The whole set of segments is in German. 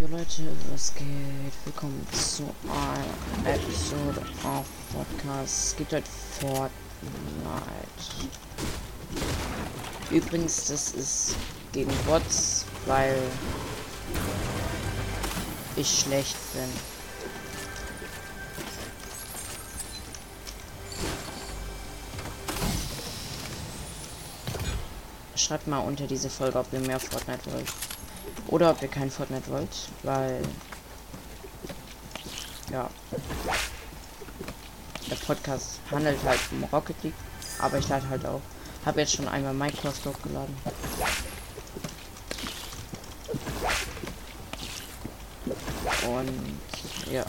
Jo Leute, was geht? Willkommen zu einer Episode auf Podcast. Es geht heute Fortnite. Übrigens, das ist gegen Bots, weil ich schlecht bin. Schreibt mal unter diese Folge, ob ihr mehr Fortnite wollt. Oder ob ihr kein Fortnite wollt, weil ja der Podcast handelt halt um Rocket League, aber ich lade halt auch. Habe jetzt schon einmal Minecraft hochgeladen. Und ja.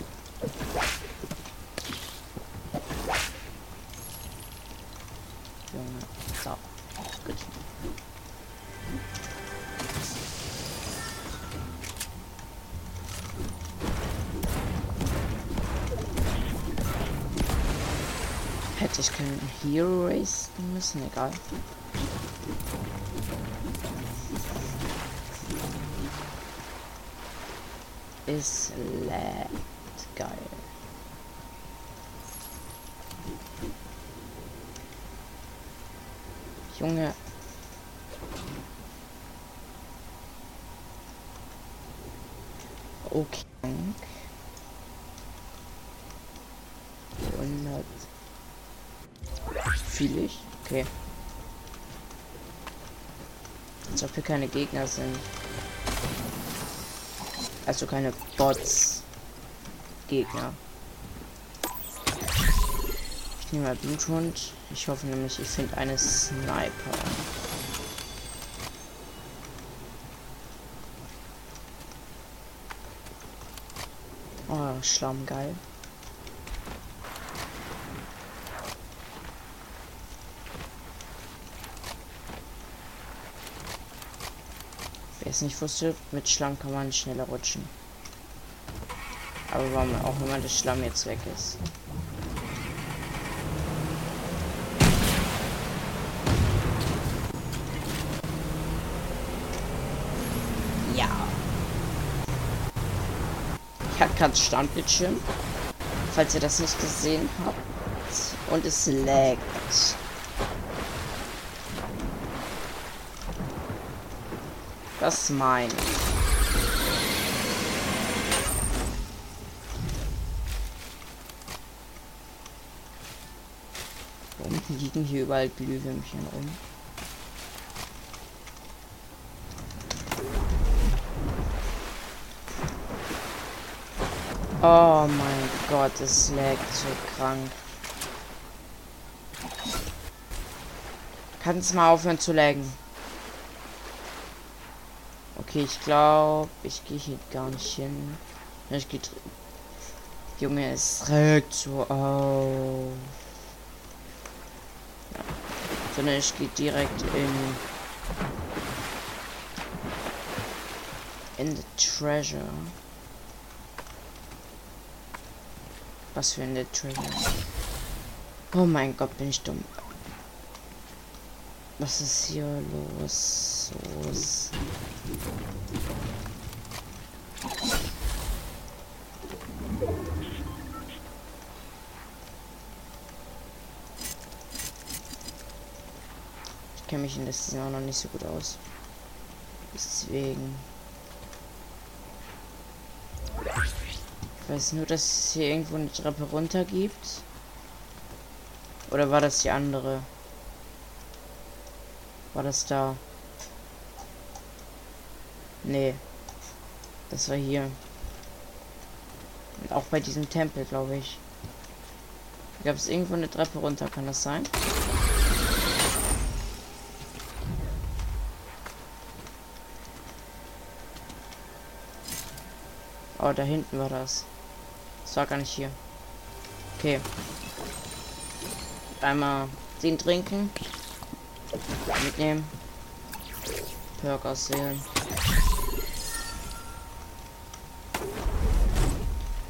Hätte ich keinen Hero Race müssen, egal. Ist lädt geil. Junge. Okay. 100 viel ich. Okay. Als ob hier keine Gegner sind. Also keine Bots. Gegner. Ich nehme mal Bluthund. Ich hoffe nämlich, ich finde eine Sniper. Oh, Schlamm geil. Wer es nicht wusste, mit Schlamm kann man schneller rutschen. Aber warum auch immer das Schlamm jetzt weg ist. Ja. Ich habe gerade Standbildschirm. Falls ihr das nicht gesehen habt. Und es laggt. Das mein. Unten liegen hier überall Glühwürmchen rum. Oh mein Gott, es laggt so krank. Kannst mal aufhören zu laggen. Okay, ich glaube, ich gehe hier gar nicht hin. Ich gehe. Junge, es regt so auf. Ja. Sondern ich gehe direkt in. In the treasure. Was für eine Treasure. Oh mein Gott, bin ich dumm. Was ist hier los? los? Ich kenne mich in der Saison noch nicht so gut aus. Deswegen. Ich weiß nur, dass es hier irgendwo eine Treppe runter gibt. Oder war das die andere? War das da? Nee. Das war hier. Und auch bei diesem Tempel, glaube ich. Gab es irgendwo eine Treppe runter, kann das sein? Oh, da hinten war das. Das war gar nicht hier. Okay. Einmal den trinken. Mitnehmen. Perk aussehen.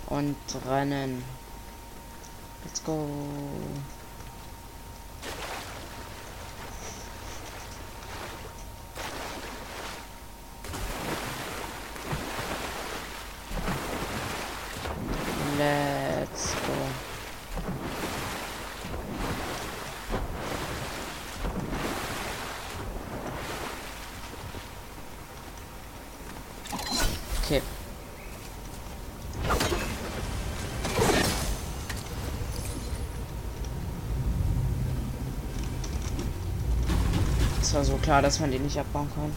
Und rennen. Let's go. Okay. Es war so klar, dass man den nicht abbauen kann.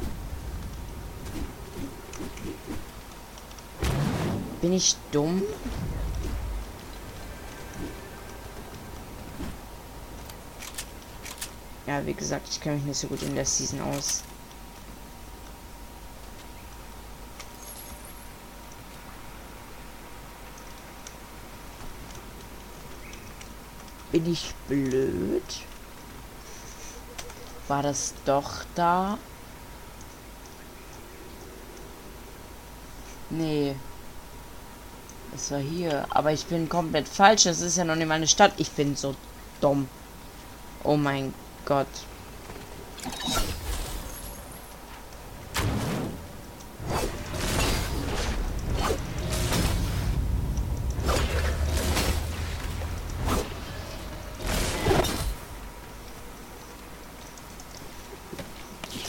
Bin ich dumm? Ja, wie gesagt, ich kenne mich nicht so gut in der Season aus. Bin ich blöd? War das doch da? Nee. Das war hier. Aber ich bin komplett falsch. Das ist ja noch nicht meine Stadt. Ich bin so dumm. Oh mein Gott.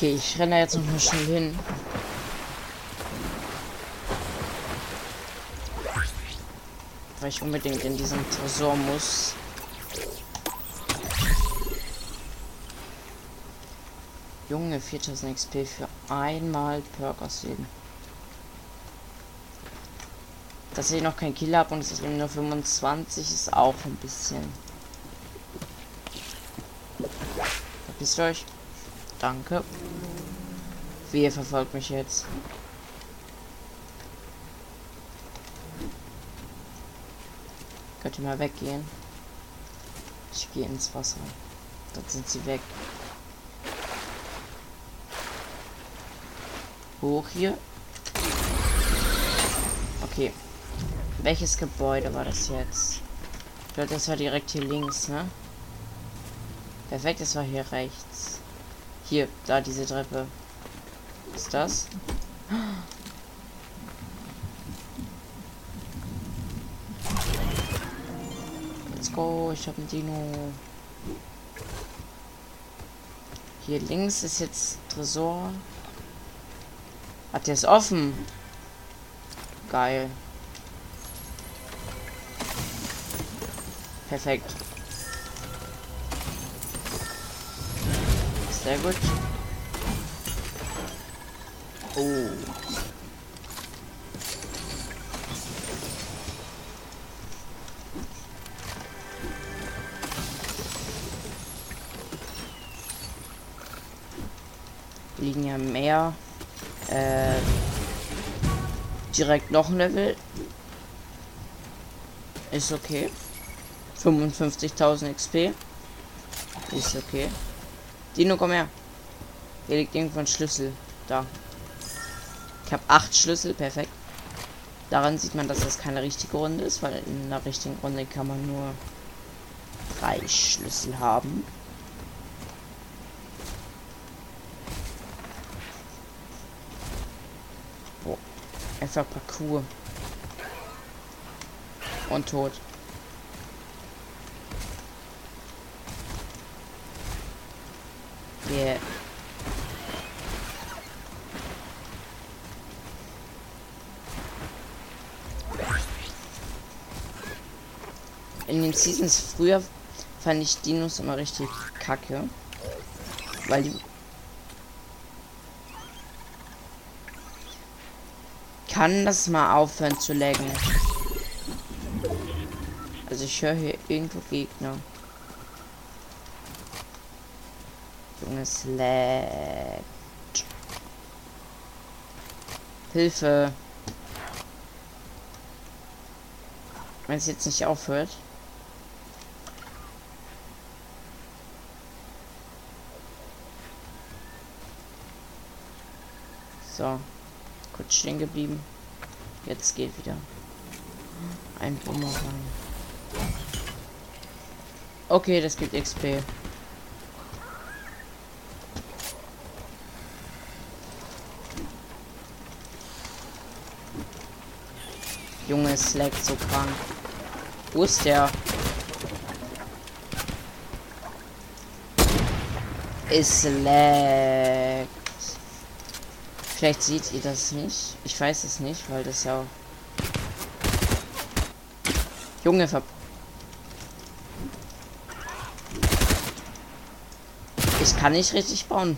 Okay, ich renne jetzt noch mal schnell hin. Weil ich unbedingt in diesen Tresor muss. Junge, 4000 XP für einmal Perk ausleben. Dass ich noch kein Kill habe und es ist nur 25 ist auch ein bisschen. Verpisst euch. Danke. Wie verfolgt mich jetzt. Könnt ihr mal weggehen? Ich gehe ins Wasser. Dort sind sie weg. Hoch hier. Okay. Welches Gebäude war das jetzt? Ich glaube, das war direkt hier links, ne? Perfekt, das war hier rechts. Hier, da diese Treppe. Ist das? Let's go, ich habe ein Dino. Hier links ist jetzt Tresor. Hat der es offen? Geil. Perfekt. Sehr gut. Oh. Liegen ja mehr. Äh, direkt noch ein Level. Ist okay. 55.000 XP. Ist okay. Dino, komm her. Hier liegt irgendwo ein Schlüssel. Da. Ich habe acht Schlüssel. Perfekt. Daran sieht man, dass das keine richtige Runde ist, weil in einer richtigen Runde kann man nur drei Schlüssel haben. Boah. Einfach Parcours. Und tot. In den Seasons früher fand ich Dinos immer richtig kacke. Weil die. Kann das mal aufhören zu laggen? Also ich höre hier irgendwo Gegner. Junges laggt. Hilfe. Wenn es jetzt nicht aufhört. So. Kurz stehen geblieben. Jetzt geht wieder. Ein Bumerang. Okay, das gibt XP. Junge, es leckt so krank. Wo ist der? Es leckt. Vielleicht seht ihr das nicht. Ich weiß es nicht, weil das ja... Junge, ver... Ich kann nicht richtig bauen.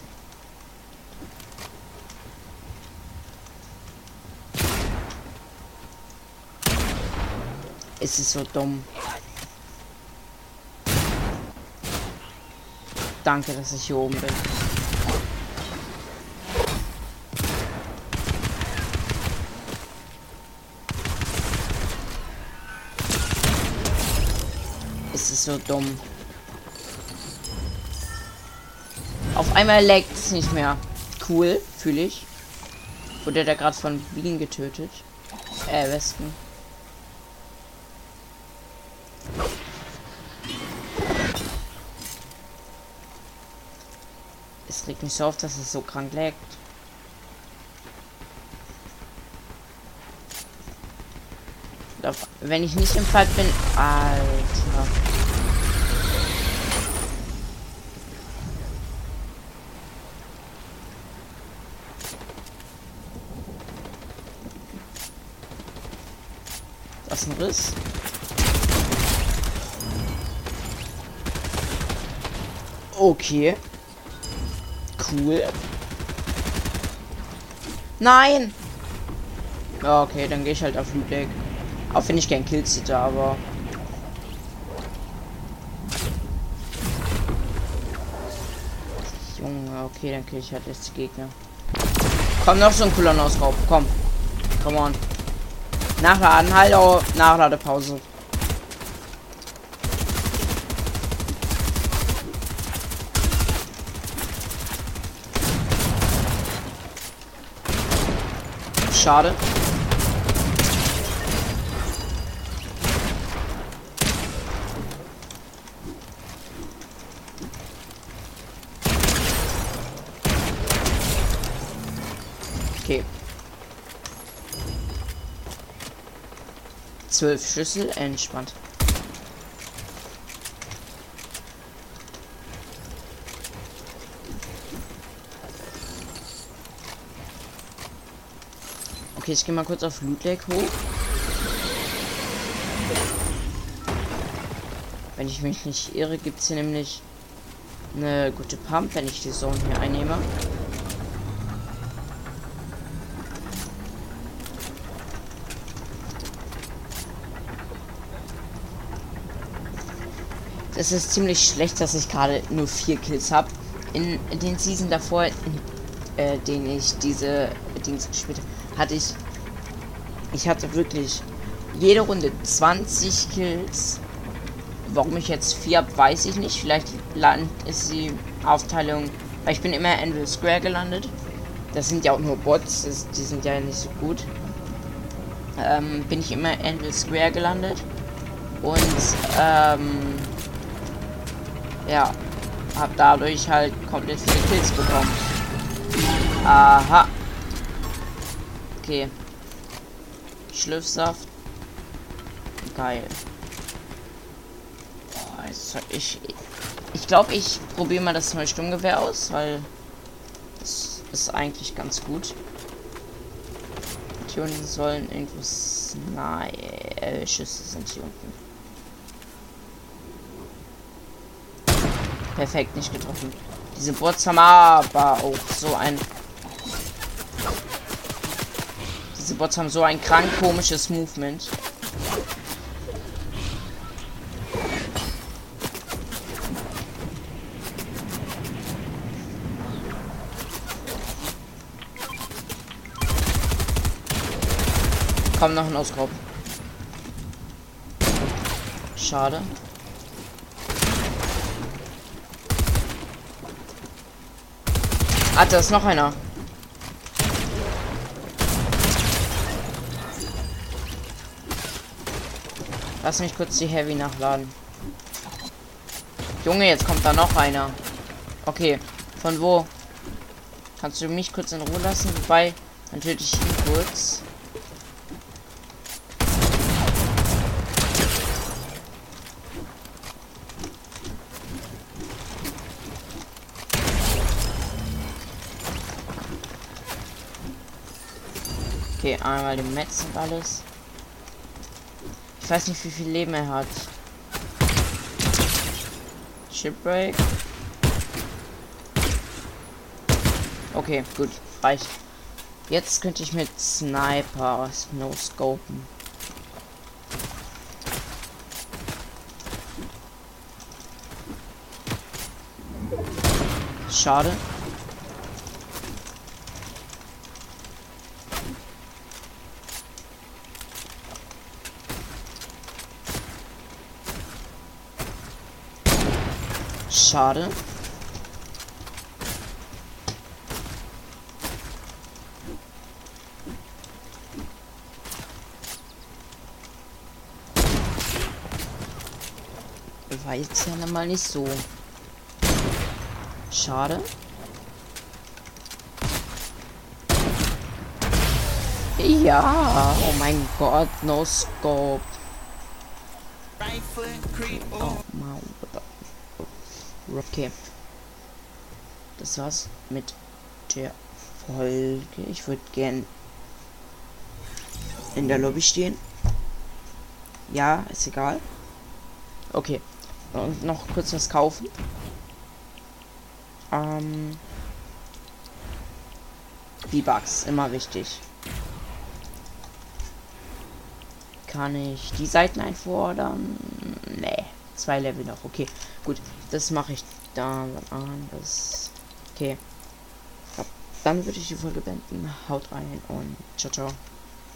Es ist so dumm. Danke, dass ich hier oben bin. So dumm. Auf einmal leckt es nicht mehr. Cool, fühle ich. Wurde der gerade von Bienen getötet? Äh, Wespen. Es regt mich so auf, dass es so krank leckt. Wenn ich nicht im Fall bin... Alter. Riss. Okay. Cool. Nein! Ja, okay, dann gehe ich halt auf Lake. Auch wenn ich kein Kills hätte, aber... Junge, okay, dann kill ich halt jetzt die Gegner. Komm, noch so ein cooler Ausraub. Komm. Come on. Nachladen, hallo. Nachladepause. Schade. Okay. Zwölf Schlüssel, entspannt. Okay, ich gehe mal kurz auf Loot Lake hoch. Wenn ich mich nicht irre, gibt es hier nämlich eine gute Pump, wenn ich die Zone hier einnehme. Es ist ziemlich schlecht, dass ich gerade nur vier Kills habe. In, in, den Season davor, in, äh, den ich diese Dings gespielt habe, hatte ich. Ich hatte wirklich jede Runde 20 Kills. Warum ich jetzt vier habe, weiß ich nicht. Vielleicht land ist die Aufteilung. Weil ich bin immer Anvil Square gelandet. Das sind ja auch nur Bots, das, die sind ja nicht so gut. Ähm, bin ich immer Anvil Square gelandet. Und ähm, ja, hab dadurch halt komplett viele Kills bekommen. Aha. Okay. Schlürfsaft. Geil. Boah, jetzt, ich ich glaube, ich probiere mal das neue Sturmgewehr aus, weil das ist eigentlich ganz gut. Hier unten sollen irgendwo äh, Schüsse sind hier unten. Perfekt, nicht getroffen. Diese Bots haben aber auch so ein Diese Bots haben so ein krank komisches Movement. Komm noch ein Ausgraub. Schade. Ah, da ist noch einer. Lass mich kurz die Heavy nachladen. Junge, jetzt kommt da noch einer. Okay, von wo? Kannst du mich kurz in Ruhe lassen? Wobei, dann töte ich ihn kurz. Okay, einmal den Metz und alles. Ich weiß nicht, wie viel Leben er hat. Shipbreak. Okay, gut. Reicht. Jetzt könnte ich mit Sniper no scopen. Schade. Schade. War jetzt ja mal nicht so. Schade. Ja, oh mein Gott, no scope. Oh. Okay. Das war's mit der Folge. Ich würde gern in der Lobby stehen. Ja, ist egal. Okay. Und noch kurz was kaufen. Ähm. V-Bucks, immer wichtig. Kann ich die Seiten einfordern? Zwei Level noch. Okay, gut. Das mache ich dann anders. Okay. Dann würde ich die Folge beenden. Haut rein und ciao, ciao.